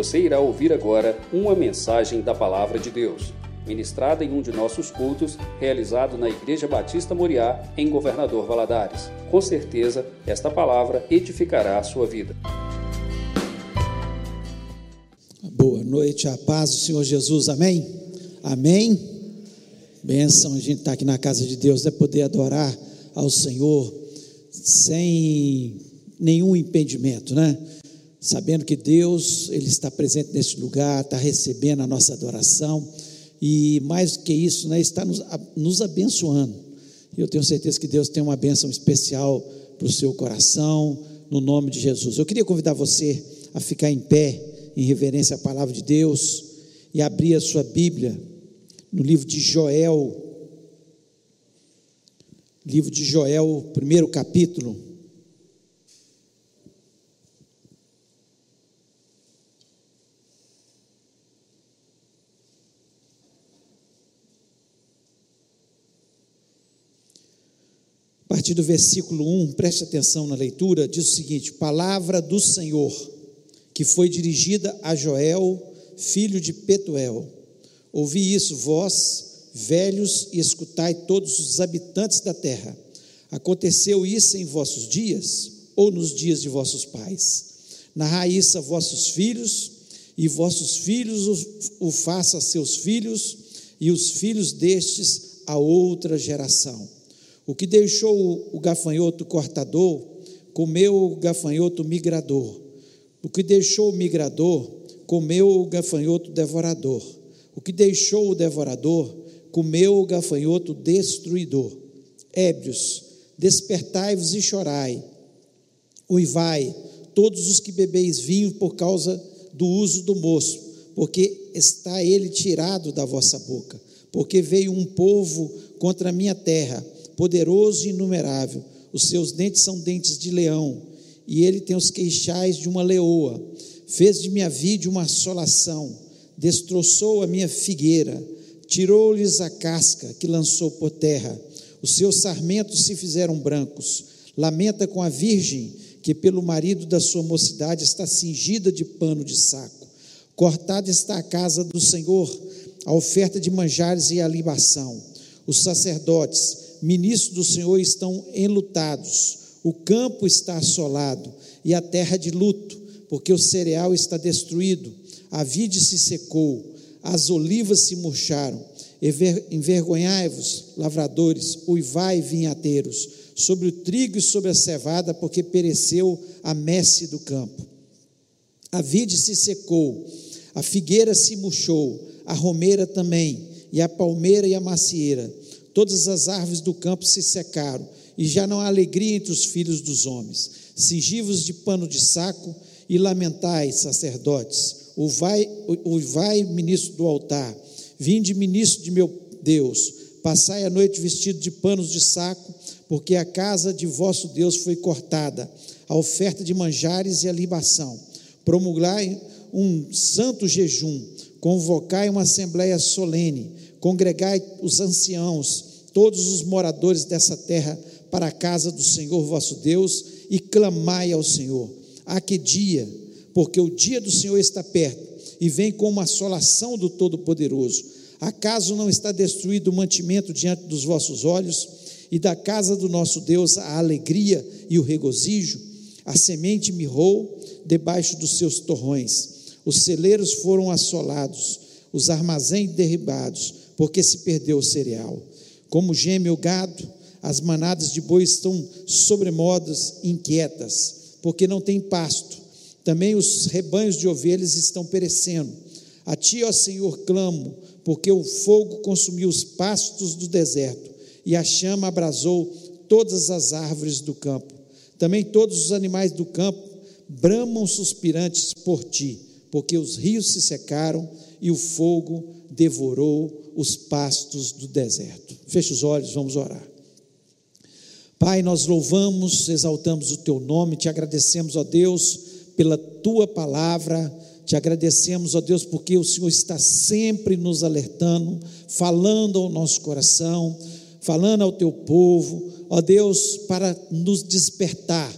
Você irá ouvir agora uma mensagem da Palavra de Deus, ministrada em um de nossos cultos, realizado na Igreja Batista Moriá, em Governador Valadares. Com certeza, esta palavra edificará a sua vida. Boa noite, a paz do Senhor Jesus, amém? Amém? Bênção, a gente está aqui na casa de Deus, é poder adorar ao Senhor sem nenhum impedimento, né? Sabendo que Deus, Ele está presente neste lugar, está recebendo a nossa adoração e mais do que isso, né, está nos, nos abençoando. Eu tenho certeza que Deus tem uma bênção especial para o seu coração, no nome de Jesus. Eu queria convidar você a ficar em pé, em reverência à palavra de Deus, e abrir a sua Bíblia no livro de Joel, livro de Joel, primeiro capítulo. A partir do versículo 1, preste atenção na leitura, diz o seguinte: Palavra do Senhor, que foi dirigida a Joel, filho de Petuel. Ouvi isso, vós, velhos, e escutai todos os habitantes da terra. Aconteceu isso em vossos dias, ou nos dias de vossos pais? Narrai isso a vossos filhos, e vossos filhos o, o faça a seus filhos, e os filhos destes a outra geração. O que deixou o gafanhoto cortador, comeu o gafanhoto migrador. O que deixou o migrador, comeu o gafanhoto devorador. O que deixou o devorador, comeu o gafanhoto destruidor. Ébrios, despertai-vos e chorai. Uivai, todos os que bebeis vinho por causa do uso do moço, porque está ele tirado da vossa boca. Porque veio um povo contra a minha terra, poderoso e inumerável. Os seus dentes são dentes de leão, e ele tem os queixais de uma leoa. Fez de minha vide uma assolação, destroçou a minha figueira tirou-lhes a casca que lançou por terra, os seus sarmentos se fizeram brancos. Lamenta com a virgem que, pelo marido da sua mocidade, está cingida de pano de saco. Cortada está a casa do Senhor, a oferta de manjares e a libação. Os sacerdotes, ministros do Senhor, estão enlutados. O campo está assolado e a terra de luto, porque o cereal está destruído, a vide se secou as olivas se murcharam. Envergonhai-vos, lavradores, uivai, vinhateiros, sobre o trigo e sobre a cevada, porque pereceu a messe do campo. A vide se secou, a figueira se murchou, a romeira também, e a palmeira e a macieira. Todas as árvores do campo se secaram, e já não há alegria entre os filhos dos homens. Cingivos de pano de saco e lamentai, sacerdotes o vai, o vai ministro do altar, vinde ministro de meu Deus, passai a noite vestido de panos de saco, porque a casa de vosso Deus foi cortada, a oferta de manjares e a libação. Promulgai um santo jejum, convocai uma assembleia solene, congregai os anciãos, todos os moradores dessa terra, para a casa do Senhor vosso Deus, e clamai ao Senhor. A que dia? porque o dia do Senhor está perto e vem com uma assolação do Todo-Poderoso. Acaso não está destruído o mantimento diante dos vossos olhos, e da casa do nosso Deus a alegria e o regozijo? A semente mirrou debaixo dos seus torrões, os celeiros foram assolados, os armazéns derribados, porque se perdeu o cereal. Como geme o gado, as manadas de boi estão sobremodas inquietas, porque não tem pasto também os rebanhos de ovelhas estão perecendo. A ti, ó Senhor, clamo, porque o fogo consumiu os pastos do deserto e a chama abrasou todas as árvores do campo. Também todos os animais do campo bramam suspirantes por ti, porque os rios se secaram e o fogo devorou os pastos do deserto. Feche os olhos, vamos orar. Pai, nós louvamos, exaltamos o teu nome, te agradecemos, ó Deus pela tua palavra. Te agradecemos, ó Deus, porque o Senhor está sempre nos alertando, falando ao nosso coração, falando ao teu povo, ó Deus, para nos despertar.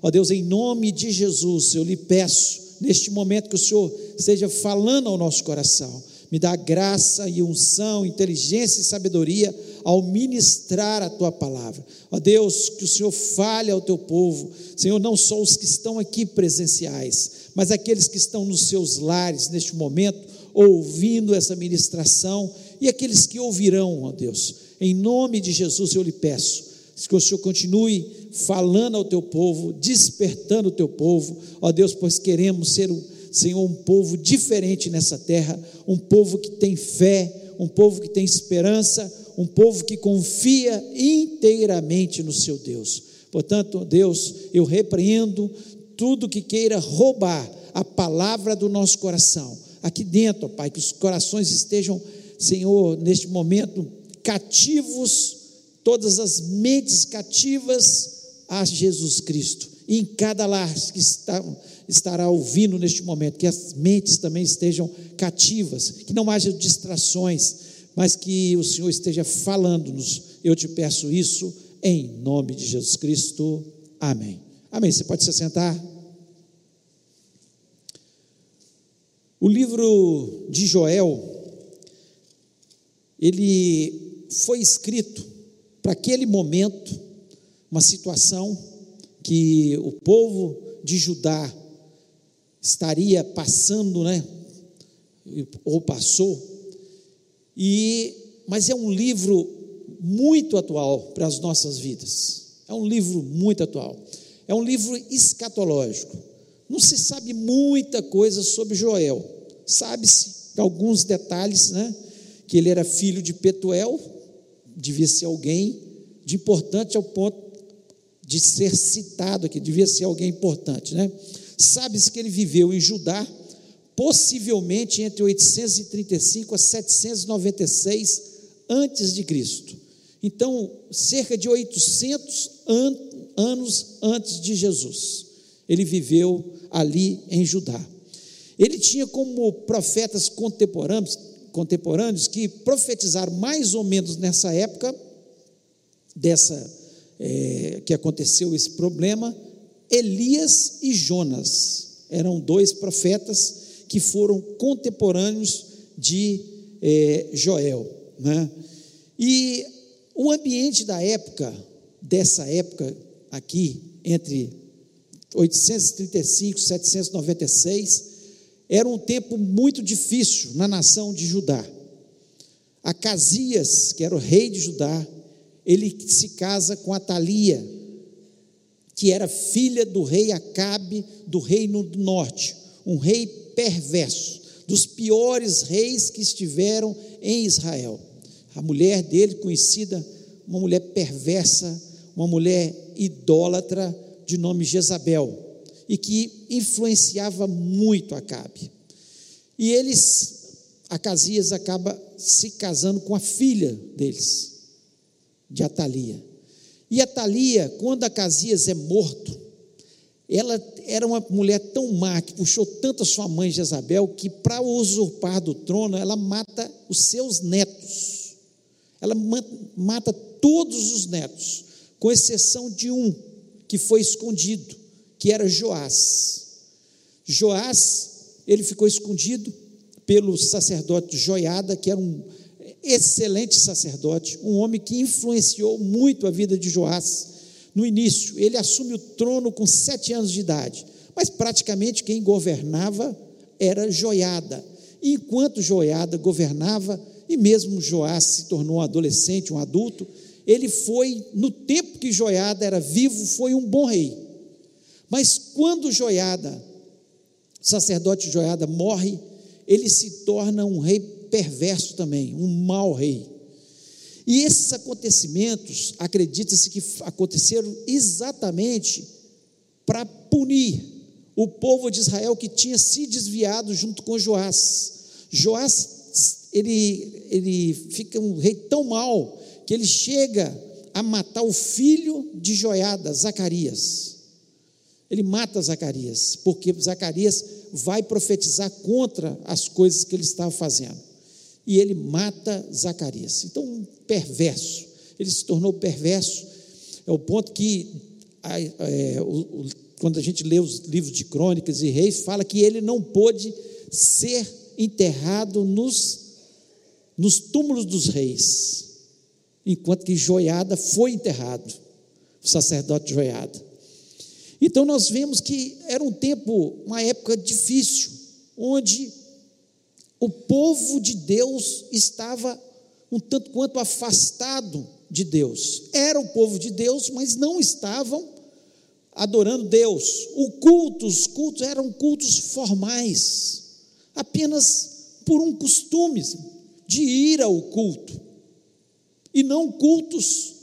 Ó Deus, em nome de Jesus, eu lhe peço neste momento que o Senhor esteja falando ao nosso coração. Me dá graça e unção, inteligência e sabedoria ao ministrar a tua palavra. Ó Deus, que o Senhor fale ao teu povo, Senhor, não só os que estão aqui presenciais, mas aqueles que estão nos seus lares neste momento, ouvindo essa ministração, e aqueles que ouvirão, ó Deus. Em nome de Jesus eu lhe peço, que o Senhor continue falando ao teu povo, despertando o teu povo, ó Deus, pois queremos ser, Senhor, um povo diferente nessa terra, um povo que tem fé, um povo que tem esperança, um povo que confia inteiramente no seu Deus. Portanto, Deus, eu repreendo tudo que queira roubar a palavra do nosso coração. Aqui dentro, Pai, que os corações estejam, Senhor, neste momento cativos, todas as mentes cativas a Jesus Cristo. E em cada lar que está, estará ouvindo neste momento, que as mentes também estejam cativas, que não haja distrações, mas que o Senhor esteja falando-nos. Eu te peço isso em nome de Jesus Cristo. Amém. Amém. Você pode se sentar. O livro de Joel, ele foi escrito para aquele momento, uma situação que o povo de Judá estaria passando, né? Ou passou e, mas é um livro muito atual para as nossas vidas. É um livro muito atual. É um livro escatológico. Não se sabe muita coisa sobre Joel. Sabe-se alguns detalhes, né? Que ele era filho de Petuel, devia ser alguém de importante ao ponto de ser citado aqui, devia ser alguém importante, né? Sabe-se que ele viveu em Judá possivelmente entre 835 a 796 antes de Cristo. Então, cerca de 800 an anos antes de Jesus, ele viveu ali em Judá. Ele tinha como profetas contemporâneos, contemporâneos que profetizaram mais ou menos nessa época dessa é, que aconteceu esse problema, Elias e Jonas eram dois profetas que foram contemporâneos de é, Joel. Né? E o ambiente da época, dessa época aqui, entre 835 e 796, era um tempo muito difícil na nação de Judá. Acasias, que era o rei de Judá, ele se casa com Atalia, que era filha do rei Acabe do reino do norte, um rei perverso, dos piores reis que estiveram em Israel. A mulher dele, conhecida, uma mulher perversa, uma mulher idólatra de nome Jezabel, e que influenciava muito Acabe. E eles, Acasias acaba se casando com a filha deles, de Atalia. E Atalia, quando Acasias é morto, ela era uma mulher tão má, que puxou tanto a sua mãe Jezabel, que para usurpar do trono, ela mata os seus netos. Ela mata todos os netos, com exceção de um, que foi escondido, que era Joás. Joás, ele ficou escondido pelo sacerdote Joiada, que era um excelente sacerdote, um homem que influenciou muito a vida de Joás no início. Ele assume o trono com sete anos de idade, mas praticamente quem governava era Joiada. E enquanto Joiada governava, e mesmo Joás se tornou um adolescente, um adulto, ele foi, no tempo que Joiada era vivo, foi um bom rei. Mas quando Joiada, sacerdote Joiada, morre, ele se torna um rei perverso também, um mau rei. E esses acontecimentos, acredita-se que aconteceram exatamente para punir o povo de Israel que tinha se desviado junto com Joás. Joás, ele, ele fica um rei tão mau que ele chega a matar o filho de Joiada, Zacarias. Ele mata Zacarias, porque Zacarias vai profetizar contra as coisas que ele estava fazendo e ele mata Zacarias. Então, um perverso. Ele se tornou perverso, é o ponto que é, o, o, quando a gente lê os livros de crônicas e reis, fala que ele não pôde ser enterrado nos, nos túmulos dos reis, enquanto que Joiada foi enterrado, o sacerdote Joiada. Então nós vemos que era um tempo, uma época difícil, onde o povo de Deus estava um tanto quanto afastado de Deus. Era o povo de Deus, mas não estavam adorando Deus. O culto, os cultos eram cultos formais, apenas por um costume de ir ao culto, e não cultos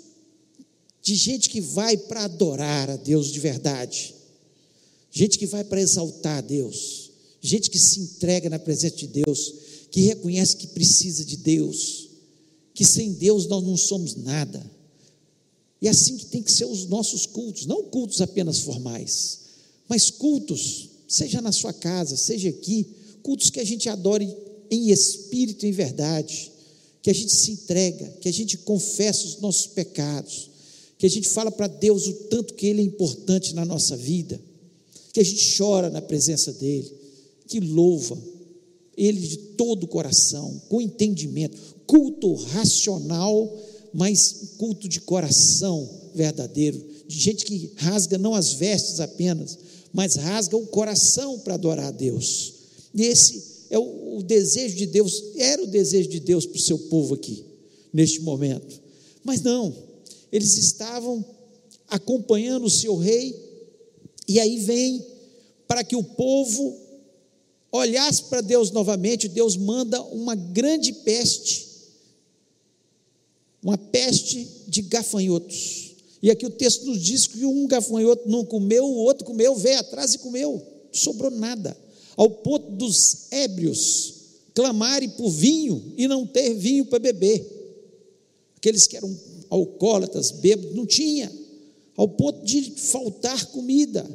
de gente que vai para adorar a Deus de verdade, gente que vai para exaltar a Deus, gente que se entrega na presença de Deus, que reconhece que precisa de Deus, que sem Deus nós não somos nada. E é assim que tem que ser os nossos cultos, não cultos apenas formais, mas cultos, seja na sua casa, seja aqui, cultos que a gente adore em espírito e em verdade, que a gente se entrega, que a gente confessa os nossos pecados, que a gente fala para Deus o tanto que Ele é importante na nossa vida, que a gente chora na presença dEle, que louva Ele de todo o coração, com entendimento, culto racional, mas culto de coração verdadeiro, de gente que rasga não as vestes apenas, mas rasga o coração para adorar a Deus. E esse é o, o desejo de Deus, era o desejo de Deus para o seu povo aqui, neste momento. Mas não, eles estavam acompanhando o seu rei, e aí vem para que o povo olhasse para Deus novamente, Deus manda uma grande peste, uma peste de gafanhotos. E aqui o texto nos diz que um gafanhoto não comeu, o outro comeu, veio atrás e comeu, não sobrou nada, ao ponto dos ébrios clamarem por vinho e não ter vinho para beber. Aqueles que eram alcoólatras, bêbados, não tinha, ao ponto de faltar comida.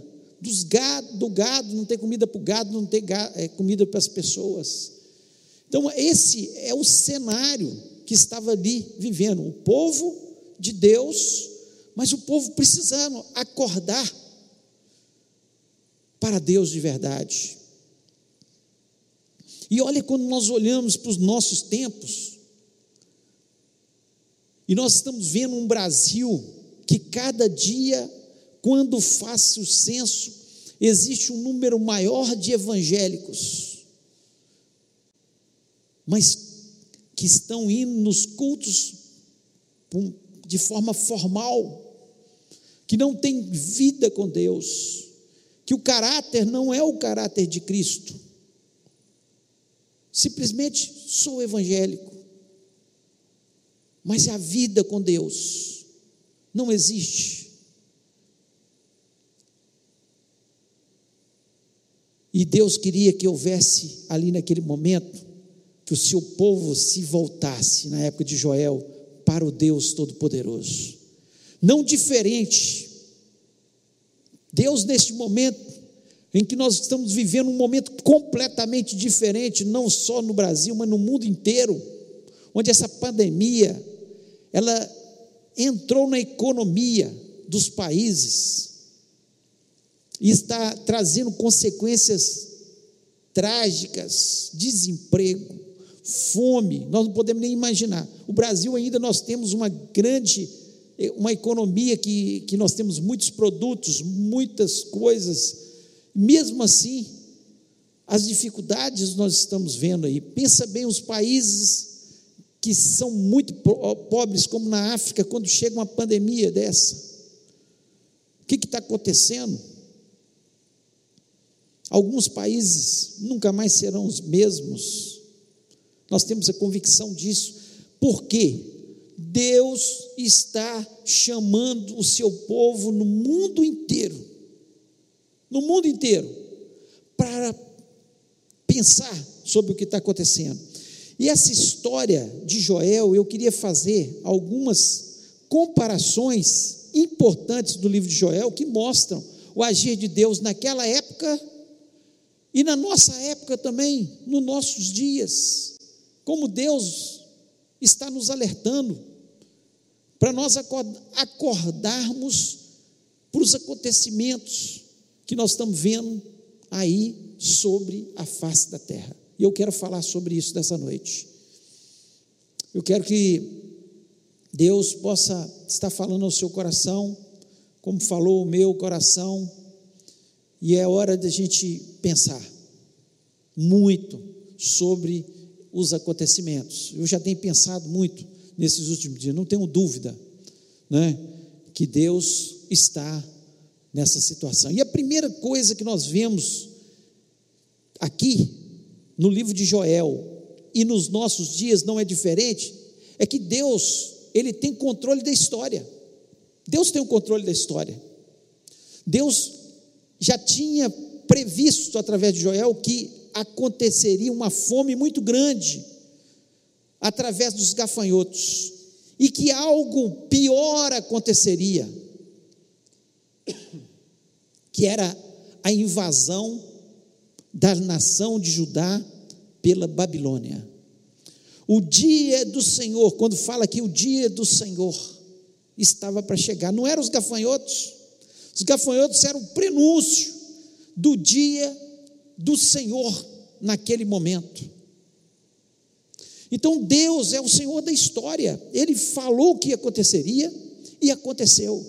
Dos gado, do gado, não ter comida para o gado, não ter é, comida para as pessoas. Então, esse é o cenário que estava ali vivendo, o povo de Deus, mas o povo precisando acordar para Deus de verdade. E olha quando nós olhamos para os nossos tempos, e nós estamos vendo um Brasil que cada dia, quando faz o censo, existe um número maior de evangélicos, mas que estão indo nos cultos de forma formal, que não tem vida com Deus, que o caráter não é o caráter de Cristo. Simplesmente sou evangélico mas a vida com Deus não existe. E Deus queria que houvesse ali naquele momento que o seu povo se voltasse na época de Joel para o Deus Todo-Poderoso. Não diferente. Deus, neste momento em que nós estamos vivendo um momento completamente diferente, não só no Brasil, mas no mundo inteiro, onde essa pandemia ela entrou na economia dos países e está trazendo consequências trágicas, desemprego, fome, nós não podemos nem imaginar. O Brasil ainda nós temos uma grande uma economia que, que nós temos muitos produtos, muitas coisas, mesmo assim, as dificuldades nós estamos vendo aí. Pensa bem os países que são muito pobres, como na África, quando chega uma pandemia dessa. O que está acontecendo? Alguns países nunca mais serão os mesmos. Nós temos a convicção disso. Por quê? Deus está chamando o seu povo no mundo inteiro, no mundo inteiro, para pensar sobre o que está acontecendo. E essa história de Joel, eu queria fazer algumas comparações importantes do livro de Joel que mostram o agir de Deus naquela época e na nossa época também, nos nossos dias. Como Deus está nos alertando para nós acordarmos para os acontecimentos que nós estamos vendo aí sobre a face da terra. E eu quero falar sobre isso dessa noite. Eu quero que Deus possa estar falando ao seu coração, como falou o meu coração, e é hora de a gente pensar muito sobre os acontecimentos. Eu já tenho pensado muito nesses últimos dias, não tenho dúvida, né, que Deus está nessa situação. E a primeira coisa que nós vemos aqui no livro de Joel e nos nossos dias não é diferente, é que Deus, ele tem controle da história. Deus tem o controle da história. Deus já tinha previsto através de Joel que aconteceria uma fome muito grande através dos gafanhotos e que algo pior aconteceria, que era a invasão da nação de Judá pela Babilônia. O dia do Senhor, quando fala que o dia do Senhor estava para chegar, não eram os gafanhotos, os gafanhotos eram o prenúncio do dia do Senhor naquele momento. Então Deus é o Senhor da história. Ele falou o que aconteceria e aconteceu.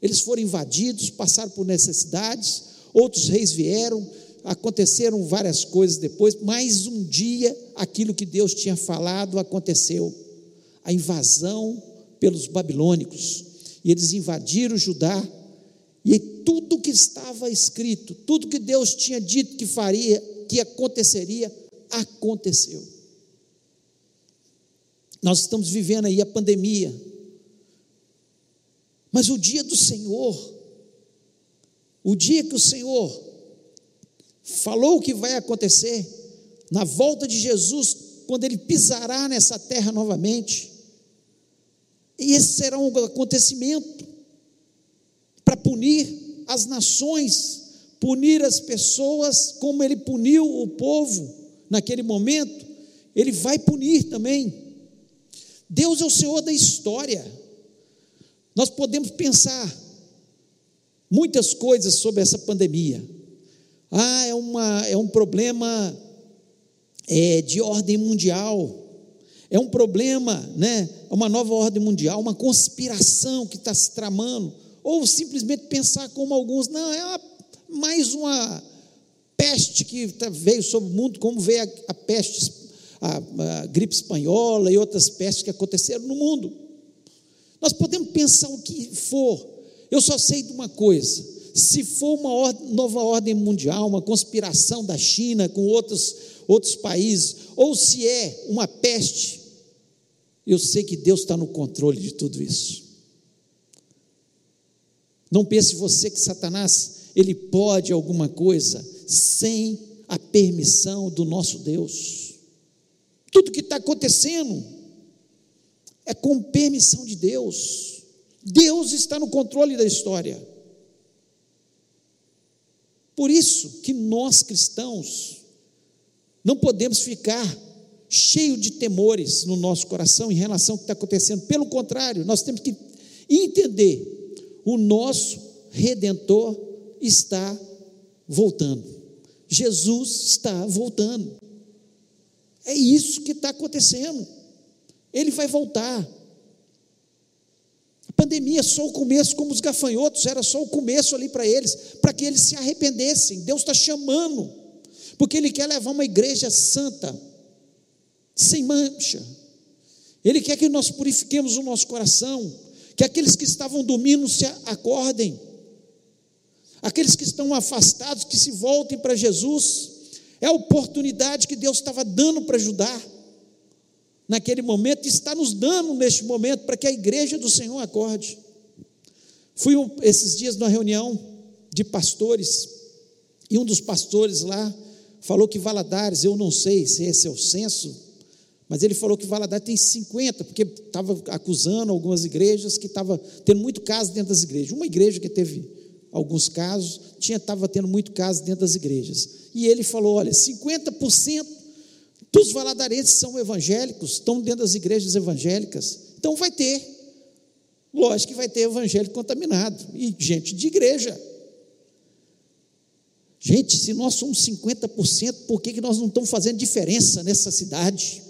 Eles foram invadidos, passaram por necessidades, outros reis vieram, aconteceram várias coisas depois, mas um dia aquilo que Deus tinha falado aconteceu. A invasão pelos babilônicos. E eles invadiram Judá, e tudo que estava escrito, tudo que Deus tinha dito que faria, que aconteceria, aconteceu. Nós estamos vivendo aí a pandemia. Mas o dia do Senhor, o dia que o Senhor falou o que vai acontecer, na volta de Jesus, quando ele pisará nessa terra novamente, e esse será um acontecimento para punir as nações, punir as pessoas, como ele puniu o povo naquele momento, ele vai punir também. Deus é o Senhor da história. Nós podemos pensar muitas coisas sobre essa pandemia. Ah, é, uma, é um problema é, de ordem mundial. É um problema, né? É uma nova ordem mundial, uma conspiração que está se tramando. Ou simplesmente pensar como alguns, não, é uma, mais uma peste que tá, veio sobre o mundo, como veio a, a peste, a, a gripe espanhola e outras pestes que aconteceram no mundo. Nós podemos pensar o que for. Eu só sei de uma coisa: se for uma ordem, nova ordem mundial, uma conspiração da China com outros, outros países, ou se é uma peste, eu sei que Deus está no controle de tudo isso. Não pense você que Satanás ele pode alguma coisa sem a permissão do nosso Deus. Tudo que está acontecendo é com permissão de Deus. Deus está no controle da história. Por isso que nós cristãos não podemos ficar cheio de temores no nosso coração em relação ao que está acontecendo. Pelo contrário, nós temos que entender: o nosso redentor está voltando. Jesus está voltando. É isso que está acontecendo. Ele vai voltar pandemia só o começo, como os gafanhotos, era só o começo ali para eles, para que eles se arrependessem. Deus está chamando, porque Ele quer levar uma igreja santa, sem mancha. Ele quer que nós purifiquemos o nosso coração, que aqueles que estavam dormindo se acordem, aqueles que estão afastados, que se voltem para Jesus. É a oportunidade que Deus estava dando para ajudar naquele momento, está nos dando neste momento para que a igreja do Senhor acorde. Fui um, esses dias numa reunião de pastores, e um dos pastores lá falou que Valadares, eu não sei se esse é o censo, mas ele falou que Valadares tem 50, porque estava acusando algumas igrejas que estava tendo muito caso dentro das igrejas. Uma igreja que teve alguns casos, tinha estava tendo muito caso dentro das igrejas. E ele falou: olha, 50% dos valadarenses são evangélicos, estão dentro das igrejas evangélicas. Então vai ter, lógico que vai ter evangélico contaminado e gente de igreja. Gente, se nós somos 50%, por que, que nós não estamos fazendo diferença nessa cidade?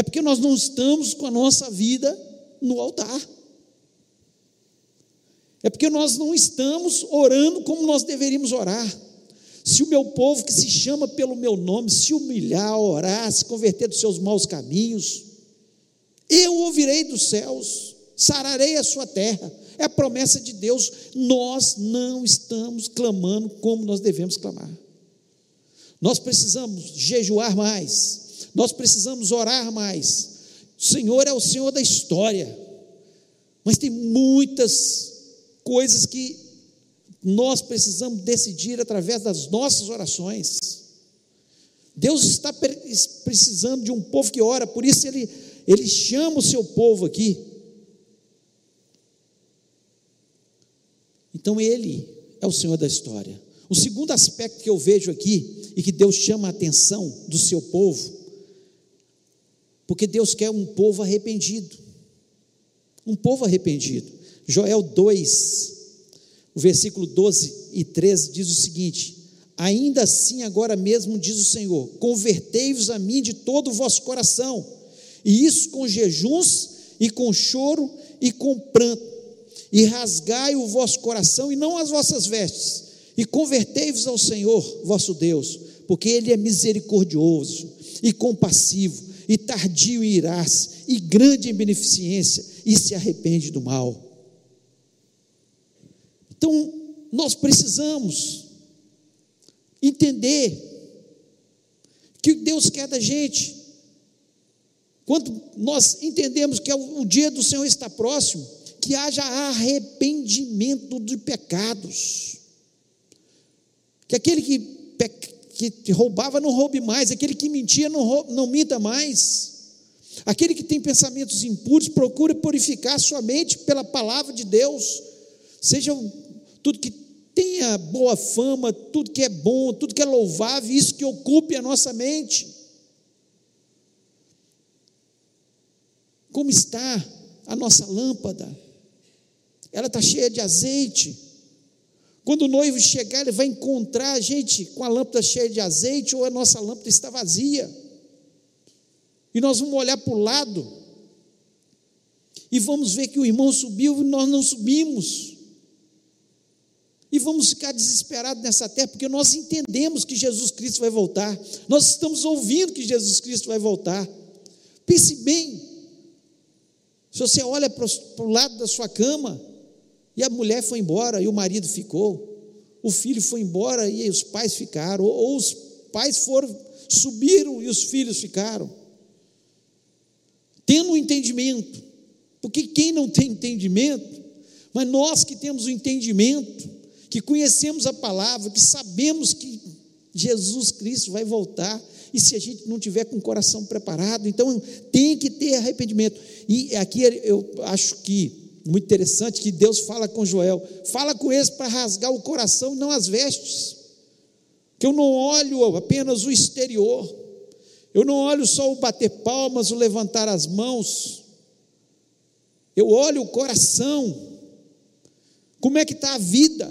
É porque nós não estamos com a nossa vida no altar. É porque nós não estamos orando como nós deveríamos orar. Se o meu povo que se chama pelo meu nome se humilhar, orar, se converter dos seus maus caminhos, eu ouvirei dos céus, sararei a sua terra. É a promessa de Deus. Nós não estamos clamando como nós devemos clamar. Nós precisamos jejuar mais. Nós precisamos orar mais. O Senhor é o Senhor da história. Mas tem muitas coisas que nós precisamos decidir através das nossas orações. Deus está precisando de um povo que ora, por isso ele, ele chama o seu povo aqui. Então ele é o Senhor da história. O segundo aspecto que eu vejo aqui e que Deus chama a atenção do seu povo, porque Deus quer um povo arrependido. Um povo arrependido. Joel 2, o versículo 12 e 13 diz o seguinte: Ainda assim, agora mesmo, diz o Senhor: convertei-vos a mim de todo o vosso coração, e isso com jejuns, e com choro, e com pranto, e rasgai o vosso coração, e não as vossas vestes, e convertei-vos ao Senhor vosso Deus, porque Ele é misericordioso e compassivo, e tardio em irás, e grande em beneficência, e se arrepende do mal. Então, nós precisamos entender que Deus quer da gente. Quando nós entendemos que é o dia do Senhor está próximo, que haja arrependimento de pecados. Que aquele que, que roubava não roube mais, aquele que mentia não, roube, não minta mais. Aquele que tem pensamentos impuros, procure purificar sua mente pela palavra de Deus. Seja tudo que tenha boa fama, tudo que é bom, tudo que é louvável, isso que ocupe a nossa mente. Como está a nossa lâmpada? Ela está cheia de azeite. Quando o noivo chegar, ele vai encontrar a gente com a lâmpada cheia de azeite ou a nossa lâmpada está vazia. E nós vamos olhar para o lado e vamos ver que o irmão subiu e nós não subimos. E vamos ficar desesperados nessa terra, porque nós entendemos que Jesus Cristo vai voltar. Nós estamos ouvindo que Jesus Cristo vai voltar. Pense bem. Se você olha para o lado da sua cama, e a mulher foi embora, e o marido ficou, o filho foi embora e os pais ficaram, ou, ou os pais foram, subiram e os filhos ficaram. Tendo um entendimento, porque quem não tem entendimento, mas nós que temos o entendimento, que conhecemos a palavra, que sabemos que Jesus Cristo vai voltar, e se a gente não tiver com o coração preparado, então tem que ter arrependimento. E aqui eu acho que muito interessante que Deus fala com Joel, fala com eles para rasgar o coração não as vestes. Que eu não olho apenas o exterior, eu não olho só o bater palmas, o levantar as mãos, eu olho o coração, como é que está a vida,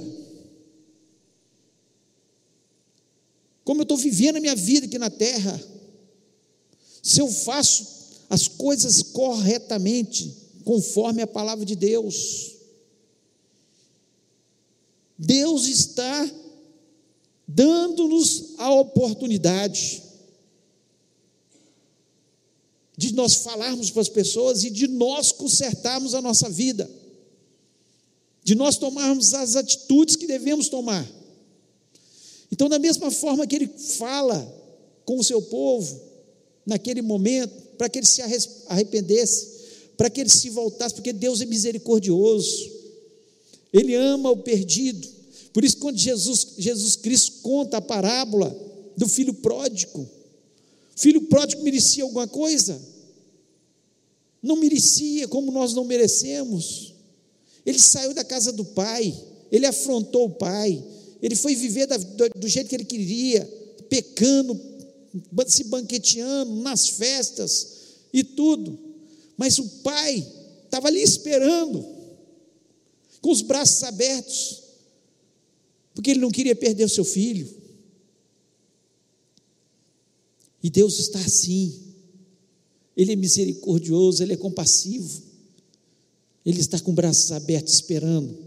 como eu estou vivendo a minha vida aqui na terra, se eu faço as coisas corretamente, conforme a palavra de Deus. Deus está dando-nos a oportunidade de nós falarmos para as pessoas e de nós consertarmos a nossa vida, de nós tomarmos as atitudes que devemos tomar. Então, da mesma forma que ele fala com o seu povo, naquele momento, para que ele se arrependesse, para que ele se voltasse, porque Deus é misericordioso, Ele ama o perdido. Por isso, quando Jesus, Jesus Cristo conta a parábola do filho pródigo, o filho pródigo merecia alguma coisa? Não merecia, como nós não merecemos. Ele saiu da casa do pai, ele afrontou o pai, ele foi viver da, do, do jeito que ele queria, pecando, se banqueteando nas festas e tudo. Mas o pai estava ali esperando, com os braços abertos, porque ele não queria perder o seu filho. E Deus está assim. Ele é misericordioso, ele é compassivo. Ele está com braços abertos esperando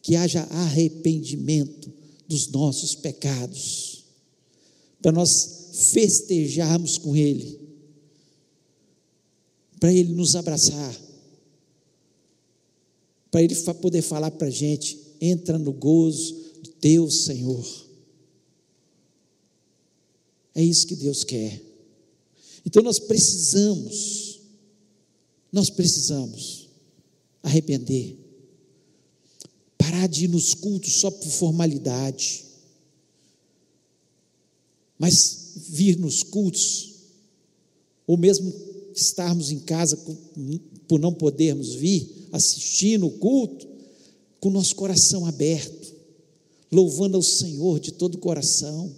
que haja arrependimento dos nossos pecados, para nós festejarmos com Ele, para Ele nos abraçar, para Ele poder falar para a gente: entra no gozo de Deus, Senhor. É isso que Deus quer. Então nós precisamos, nós precisamos arrepender, parar de ir nos cultos só por formalidade, mas vir nos cultos, ou mesmo estarmos em casa por não podermos vir, assistindo o culto, com o nosso coração aberto, louvando ao Senhor de todo o coração,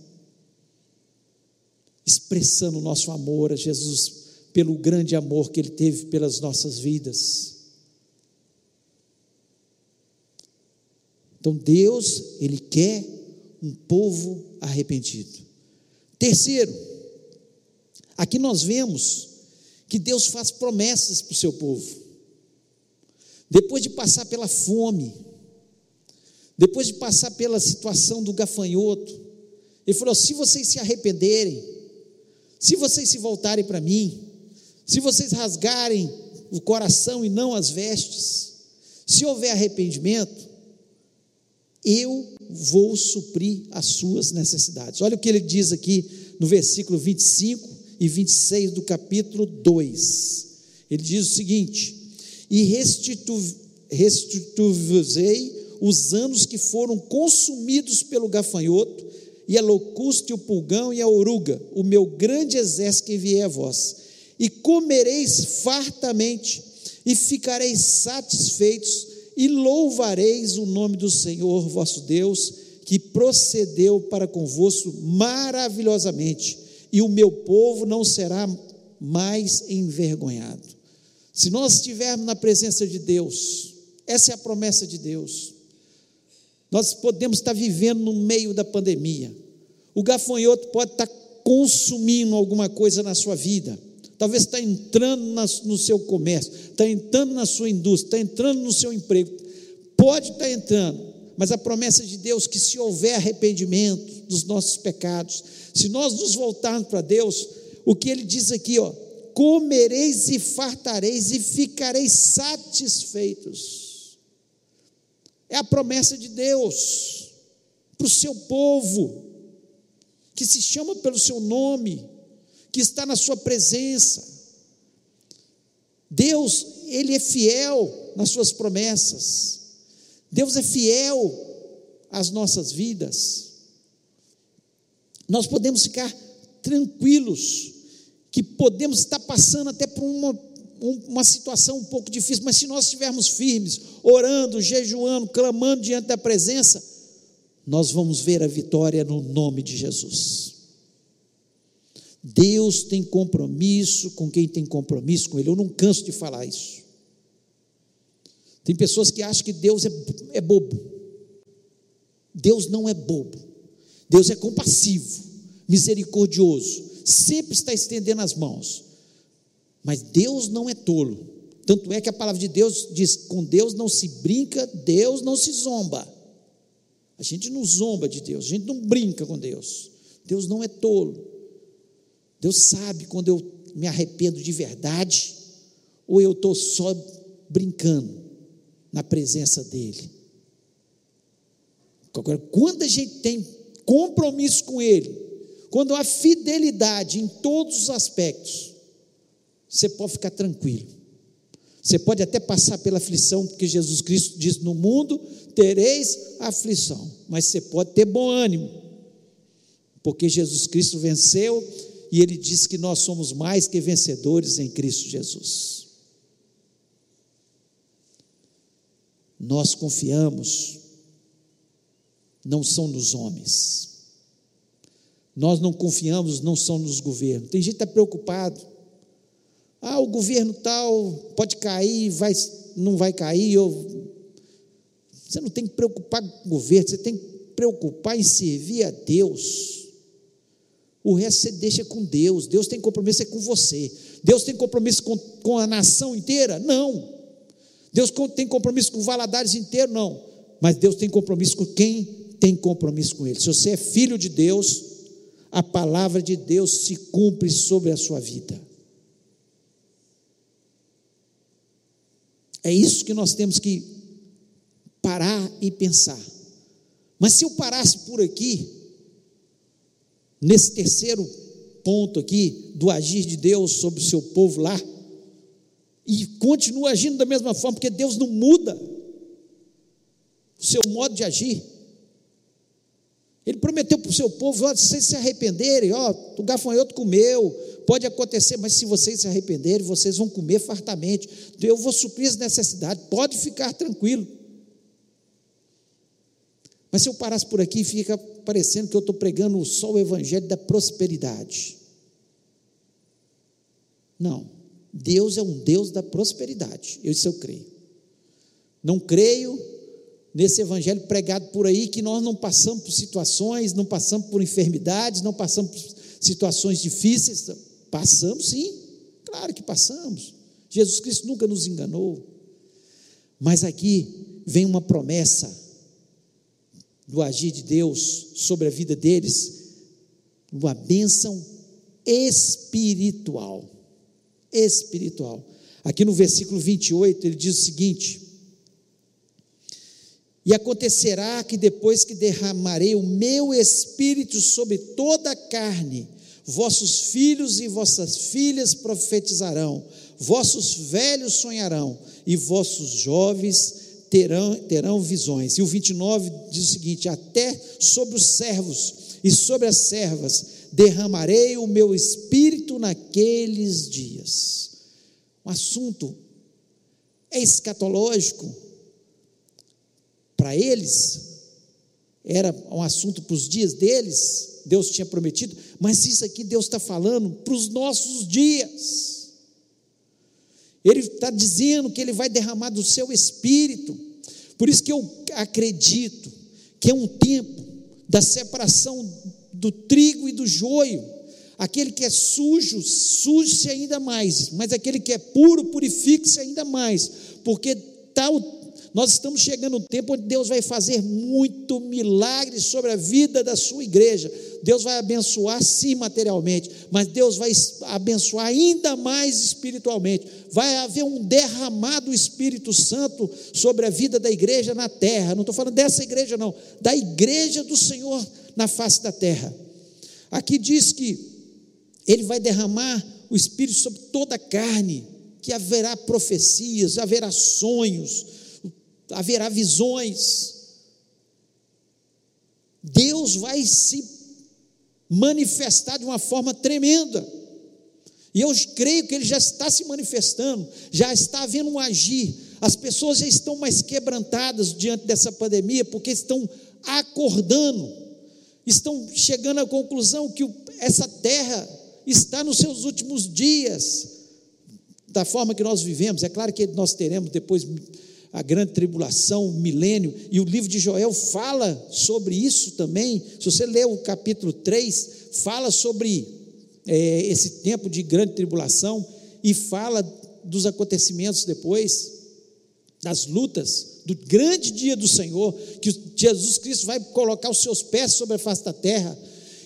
expressando o nosso amor a Jesus pelo grande amor que Ele teve pelas nossas vidas. Então Deus, Ele quer um povo arrependido. Terceiro, aqui nós vemos que Deus faz promessas para o seu povo. Depois de passar pela fome, depois de passar pela situação do gafanhoto, Ele falou: se vocês se arrependerem, se vocês se voltarem para mim, se vocês rasgarem o coração e não as vestes, se houver arrependimento, eu vou suprir as suas necessidades. Olha o que ele diz aqui no versículo 25 e 26 do capítulo 2. Ele diz o seguinte: E restituirei os anos que foram consumidos pelo gafanhoto, e a locusta, e o pulgão, e a oruga, o meu grande exército que enviei a vós, e comereis fartamente, e ficareis satisfeitos, e louvareis o nome do Senhor vosso Deus, que procedeu para convosco maravilhosamente, e o meu povo não será mais envergonhado. Se nós estivermos na presença de Deus, essa é a promessa de Deus. Nós podemos estar vivendo no meio da pandemia. O gafanhoto pode estar consumindo alguma coisa na sua vida talvez está entrando no seu comércio, está entrando na sua indústria, está entrando no seu emprego, pode estar entrando, mas a promessa de Deus é que se houver arrependimento dos nossos pecados, se nós nos voltarmos para Deus, o que ele diz aqui, ó, comereis e fartareis e ficareis satisfeitos. É a promessa de Deus para o seu povo, que se chama pelo seu nome que está na Sua presença. Deus, Ele é fiel nas Suas promessas. Deus é fiel às nossas vidas. Nós podemos ficar tranquilos, que podemos estar passando até por uma, uma situação um pouco difícil, mas se nós estivermos firmes, orando, jejuando, clamando diante da presença, nós vamos ver a vitória no nome de Jesus. Deus tem compromisso com quem tem compromisso com Ele. Eu não canso de falar isso. Tem pessoas que acham que Deus é, é bobo. Deus não é bobo. Deus é compassivo, misericordioso, sempre está estendendo as mãos. Mas Deus não é tolo. Tanto é que a palavra de Deus diz: com Deus não se brinca, Deus não se zomba. A gente não zomba de Deus, a gente não brinca com Deus. Deus não é tolo. Deus sabe quando eu me arrependo de verdade ou eu estou só brincando na presença dEle. Agora, quando a gente tem compromisso com Ele, quando há fidelidade em todos os aspectos, você pode ficar tranquilo. Você pode até passar pela aflição, porque Jesus Cristo diz: No mundo tereis aflição, mas você pode ter bom ânimo, porque Jesus Cristo venceu e ele diz que nós somos mais que vencedores em Cristo Jesus. Nós confiamos, não são nos homens. Nós não confiamos, não são nos governos. Tem gente que está preocupado. Ah, o governo tal pode cair, vai, não vai cair. Ou... Você não tem que preocupar com o governo, você tem que preocupar em servir a Deus. O resto você deixa com Deus. Deus tem compromisso é com você. Deus tem compromisso com, com a nação inteira? Não. Deus tem compromisso com o Valadares inteiro? Não. Mas Deus tem compromisso com quem tem compromisso com Ele. Se você é filho de Deus, a palavra de Deus se cumpre sobre a sua vida. É isso que nós temos que parar e pensar. Mas se eu parasse por aqui, nesse terceiro ponto aqui, do agir de Deus sobre o seu povo lá, e continua agindo da mesma forma, porque Deus não muda o seu modo de agir. Ele prometeu para o seu povo: ó, se vocês se arrependerem, ó, o gafanhoto comeu, pode acontecer, mas se vocês se arrependerem, vocês vão comer fartamente. Eu vou suprir as necessidades, pode ficar tranquilo. Mas se eu parasse por aqui, fica parecendo que eu estou pregando só o evangelho da prosperidade. Não. Deus é um Deus da prosperidade. Isso eu creio. Não creio nesse evangelho pregado por aí que nós não passamos por situações, não passamos por enfermidades, não passamos por situações difíceis. Passamos sim, claro que passamos. Jesus Cristo nunca nos enganou. Mas aqui vem uma promessa do agir de Deus sobre a vida deles, uma bênção espiritual. Espiritual. Aqui no versículo 28, ele diz o seguinte: E acontecerá que depois que derramarei o meu espírito sobre toda a carne, vossos filhos e vossas filhas profetizarão, vossos velhos sonharão, e vossos jovens terão, terão visões. E o 29 diz o seguinte: Até sobre os servos e sobre as servas derramarei o meu espírito naqueles dias. O assunto é escatológico. Para eles, era um assunto para os dias deles, Deus tinha prometido, mas isso aqui Deus está falando para os nossos dias. Ele está dizendo que ele vai derramar do seu espírito. Por isso que eu acredito que é um tempo da separação do trigo e do joio. Aquele que é sujo, suje-se ainda mais, mas aquele que é puro, purifique-se ainda mais, porque está o nós estamos chegando no tempo onde Deus vai fazer muito milagre sobre a vida da sua igreja. Deus vai abençoar sim materialmente, mas Deus vai abençoar ainda mais espiritualmente. Vai haver um derramado do Espírito Santo sobre a vida da igreja na terra. Não estou falando dessa igreja, não, da igreja do Senhor na face da terra. Aqui diz que Ele vai derramar o Espírito sobre toda a carne, que haverá profecias, haverá sonhos haverá visões. Deus vai se manifestar de uma forma tremenda. E eu creio que ele já está se manifestando, já está havendo um agir. As pessoas já estão mais quebrantadas diante dessa pandemia, porque estão acordando, estão chegando à conclusão que essa terra está nos seus últimos dias, da forma que nós vivemos. É claro que nós teremos depois a grande tribulação, o milênio, e o livro de Joel fala sobre isso também. Se você ler o capítulo 3, fala sobre é, esse tempo de grande tribulação e fala dos acontecimentos depois, das lutas, do grande dia do Senhor, que Jesus Cristo vai colocar os seus pés sobre a face da terra,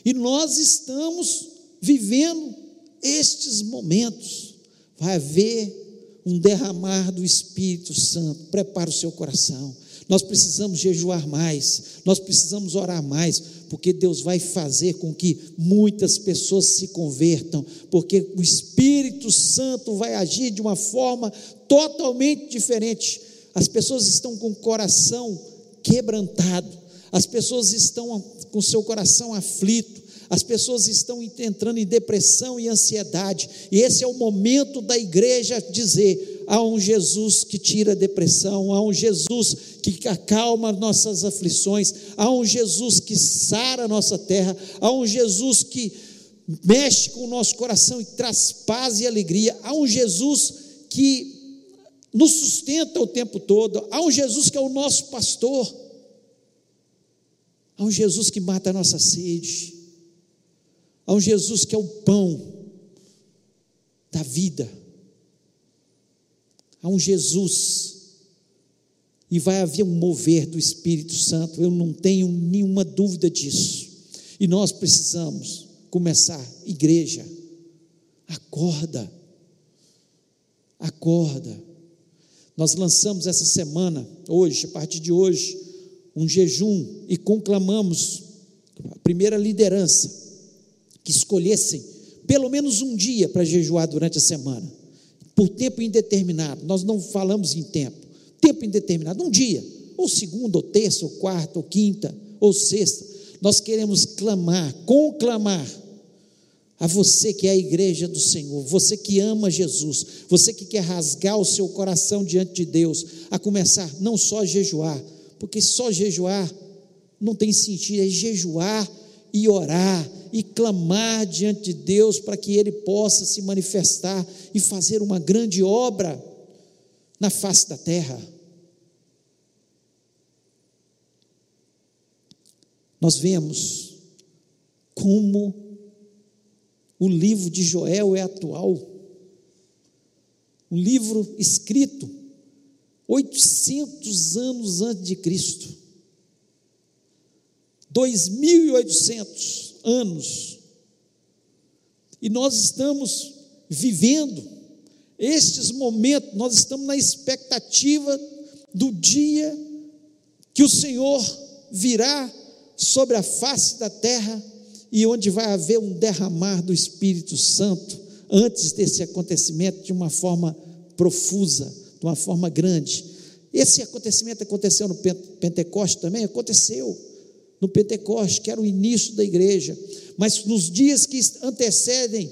e nós estamos vivendo estes momentos. Vai haver um derramar do Espírito Santo. Prepara o seu coração. Nós precisamos jejuar mais, nós precisamos orar mais, porque Deus vai fazer com que muitas pessoas se convertam, porque o Espírito Santo vai agir de uma forma totalmente diferente. As pessoas estão com o coração quebrantado, as pessoas estão com seu coração aflito, as pessoas estão entrando em depressão e ansiedade, e esse é o momento da igreja dizer: há um Jesus que tira a depressão, há um Jesus que acalma nossas aflições, há um Jesus que sara a nossa terra, há um Jesus que mexe com o nosso coração e traz paz e alegria, há um Jesus que nos sustenta o tempo todo. Há um Jesus que é o nosso pastor. Há um Jesus que mata a nossa sede. Há um Jesus que é o pão da vida. Há um Jesus e vai haver um mover do Espírito Santo, eu não tenho nenhuma dúvida disso. E nós precisamos começar, igreja, acorda, acorda. Nós lançamos essa semana, hoje, a partir de hoje, um jejum e conclamamos a primeira liderança que escolhessem pelo menos um dia para jejuar durante a semana, por tempo indeterminado. Nós não falamos em tempo, tempo indeterminado, um dia, ou segunda, ou terça, ou quarta, ou quinta, ou sexta. Nós queremos clamar, conclamar a você que é a igreja do Senhor, você que ama Jesus, você que quer rasgar o seu coração diante de Deus, a começar não só a jejuar, porque só jejuar não tem sentido, é jejuar e orar e clamar diante de Deus para que Ele possa se manifestar e fazer uma grande obra na face da terra. Nós vemos como o livro de Joel é atual. Um livro escrito 800 anos antes de Cristo. 2.800 anos. E nós estamos vivendo estes momentos, nós estamos na expectativa do dia que o Senhor virá sobre a face da terra e onde vai haver um derramar do Espírito Santo antes desse acontecimento de uma forma profusa, de uma forma grande. Esse acontecimento aconteceu no Pentecoste também? Aconteceu no Pentecoste, que era o início da igreja, mas nos dias que antecedem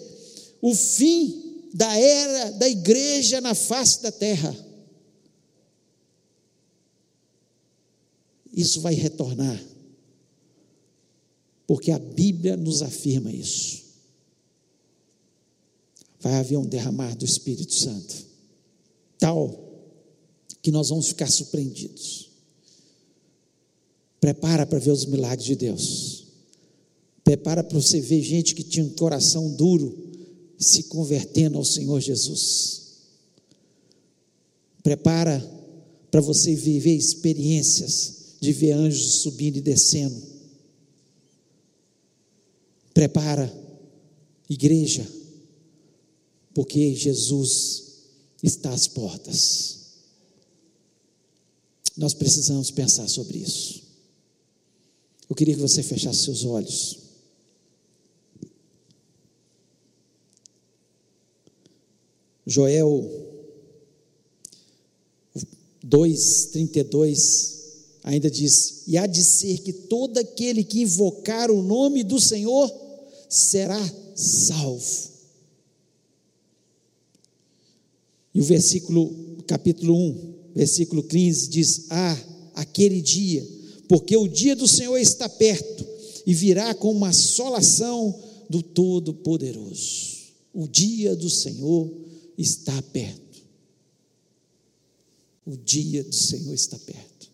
o fim da era da igreja na face da terra. Isso vai retornar, porque a Bíblia nos afirma isso. Vai haver um derramar do Espírito Santo, tal que nós vamos ficar surpreendidos. Prepara para ver os milagres de Deus. Prepara para você ver gente que tinha um coração duro se convertendo ao Senhor Jesus. Prepara para você viver experiências de ver anjos subindo e descendo. Prepara, igreja, porque Jesus está às portas. Nós precisamos pensar sobre isso. Eu queria que você fechasse seus olhos. Joel 2:32 ainda diz: "E há de ser que todo aquele que invocar o nome do Senhor será salvo." E o versículo capítulo 1, versículo 15 diz: "Ah, aquele dia porque o dia do Senhor está perto e virá com uma assolação do Todo-Poderoso. O dia do Senhor está perto. O dia do Senhor está perto.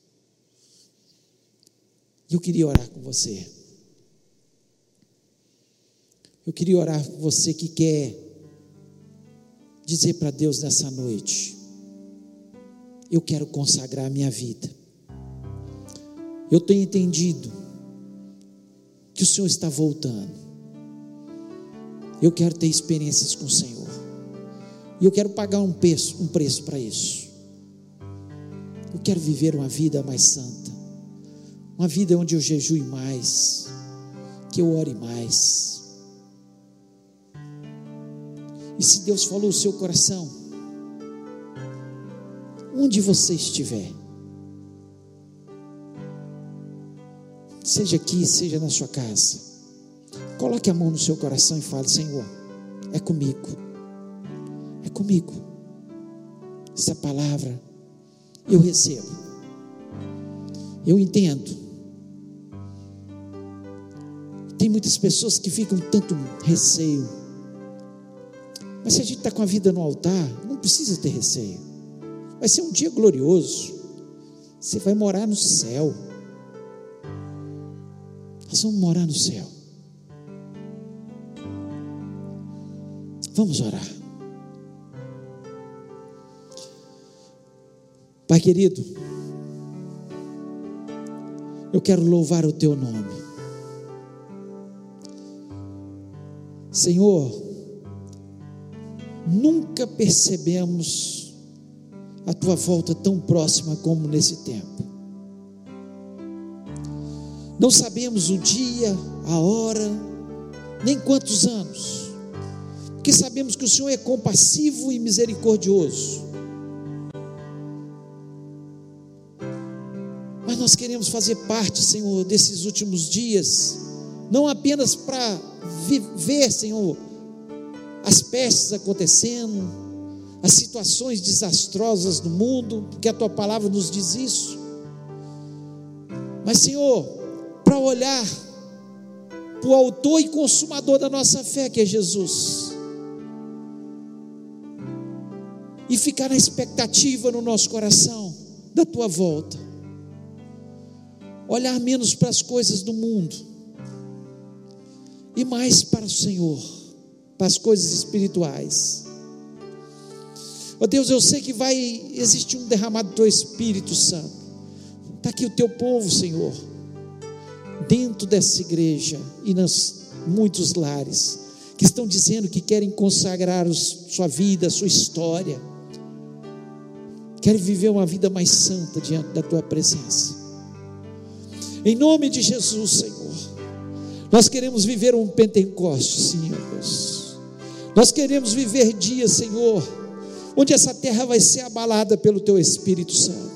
Eu queria orar com você. Eu queria orar com você que quer dizer para Deus nessa noite: eu quero consagrar a minha vida eu tenho entendido que o Senhor está voltando. Eu quero ter experiências com o Senhor. E eu quero pagar um preço, um preço para isso. Eu quero viver uma vida mais santa. Uma vida onde eu jejue mais, que eu ore mais. E se Deus falou o seu coração, onde você estiver, seja aqui, seja na sua casa. Coloque a mão no seu coração e fale: Senhor, é comigo, é comigo. Essa palavra eu recebo, eu entendo. Tem muitas pessoas que ficam tanto receio, mas se a gente está com a vida no altar, não precisa ter receio. Vai ser um dia glorioso. Você vai morar no céu. Vamos morar no céu. Vamos orar. Pai querido, eu quero louvar o teu nome. Senhor, nunca percebemos a tua volta tão próxima como nesse tempo. Não sabemos o dia, a hora, nem quantos anos, porque sabemos que o Senhor é compassivo e misericordioso. Mas nós queremos fazer parte, Senhor, desses últimos dias, não apenas para viver, Senhor, as pestes acontecendo, as situações desastrosas do mundo, porque a tua palavra nos diz isso. Mas, Senhor, para olhar para o autor e consumador da nossa fé, que é Jesus, e ficar na expectativa no nosso coração da tua volta, olhar menos para as coisas do mundo e mais para o Senhor, para as coisas espirituais. Ó oh Deus, eu sei que vai existir um derramado do teu Espírito Santo. Está aqui o teu povo, Senhor, dentro dessa igreja e nos muitos lares, que estão dizendo que querem consagrar os, sua vida, sua história, querem viver uma vida mais santa diante da tua presença. Em nome de Jesus, Senhor, nós queremos viver um Pentecoste, ó Deus. Nós queremos viver dias, Senhor onde essa terra vai ser abalada pelo Teu Espírito Santo.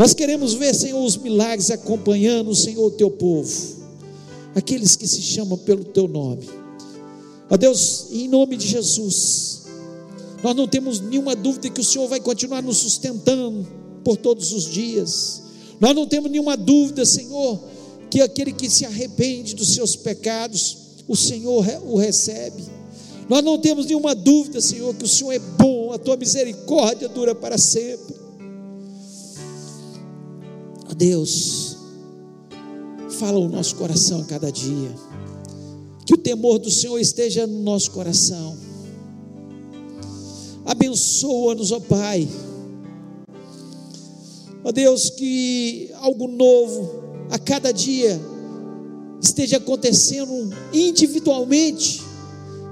Nós queremos ver, Senhor, os milagres acompanhando, Senhor, o Teu povo, aqueles que se chamam pelo Teu nome. Ó Deus, em nome de Jesus, nós não temos nenhuma dúvida que o Senhor vai continuar nos sustentando por todos os dias. Nós não temos nenhuma dúvida, Senhor, que aquele que se arrepende dos seus pecados, o Senhor o recebe. Nós não temos nenhuma dúvida, Senhor, que o Senhor é bom, a tua misericórdia dura para sempre. Deus, fala o nosso coração a cada dia. Que o temor do Senhor esteja no nosso coração. Abençoa-nos, ó Pai. Ó Deus, que algo novo a cada dia esteja acontecendo individualmente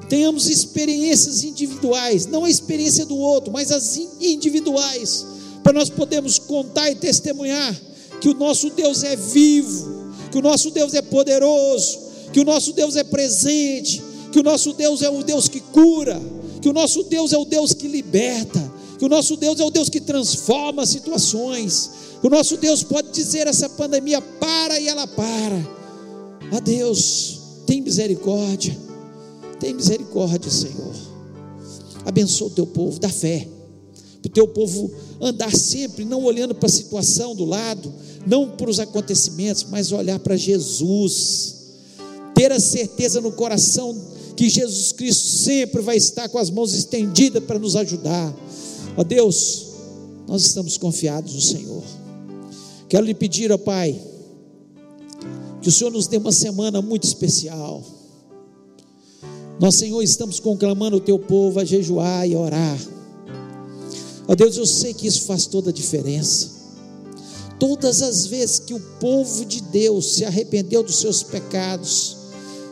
tenhamos experiências individuais, não a experiência do outro, mas as individuais, para nós podermos contar e testemunhar que o nosso Deus é vivo, que o nosso Deus é poderoso, que o nosso Deus é presente, que o nosso Deus é o Deus que cura, que o nosso Deus é o Deus que liberta, que o nosso Deus é o Deus que transforma situações, que o nosso Deus pode dizer essa pandemia para e ela para. A Deus, tem misericórdia tem misericórdia, Senhor. Abençoa o teu povo, dá fé. Para o teu povo andar sempre, não olhando para a situação do lado, não para os acontecimentos, mas olhar para Jesus. Ter a certeza no coração que Jesus Cristo sempre vai estar com as mãos estendidas para nos ajudar. Ó Deus, nós estamos confiados no Senhor. Quero lhe pedir, ó Pai, que o Senhor nos dê uma semana muito especial nós, Senhor, estamos conclamando o teu povo a jejuar e orar. Ó Deus, eu sei que isso faz toda a diferença. Todas as vezes que o povo de Deus se arrependeu dos seus pecados,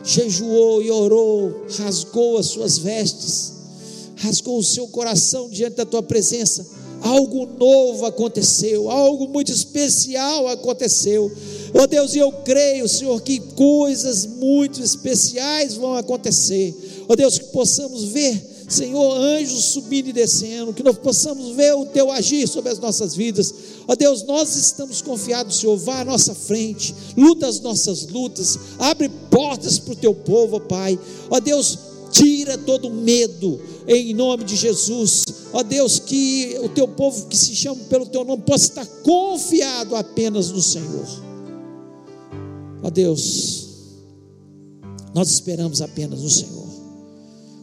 jejuou e orou, rasgou as suas vestes, rasgou o seu coração diante da tua presença, algo novo aconteceu, algo muito especial aconteceu. Oh Deus, e eu creio, Senhor, que coisas muito especiais vão acontecer. Oh Deus, que possamos ver, Senhor, anjos subindo e descendo, que nós possamos ver o teu agir sobre as nossas vidas. Ó Deus, nós estamos confiados, Senhor, vá à nossa frente, luta as nossas lutas, abre portas para o teu povo, Pai. Ó Deus, tira todo medo, em nome de Jesus. Ó Deus, que o teu povo que se chama pelo teu nome possa estar confiado apenas no Senhor. Ó Deus, nós esperamos apenas no Senhor.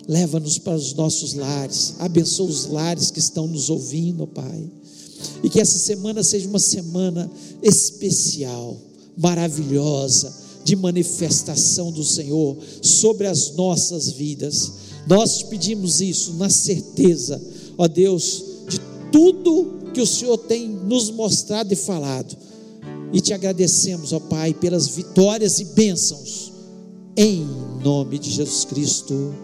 Leva-nos para os nossos lares, abençoa os lares que estão nos ouvindo, Pai. E que essa semana seja uma semana especial, maravilhosa, de manifestação do Senhor sobre as nossas vidas. Nós pedimos isso na certeza, ó Deus, de tudo que o Senhor tem nos mostrado e falado. E te agradecemos, ó Pai, pelas vitórias e bênçãos. Em nome de Jesus Cristo.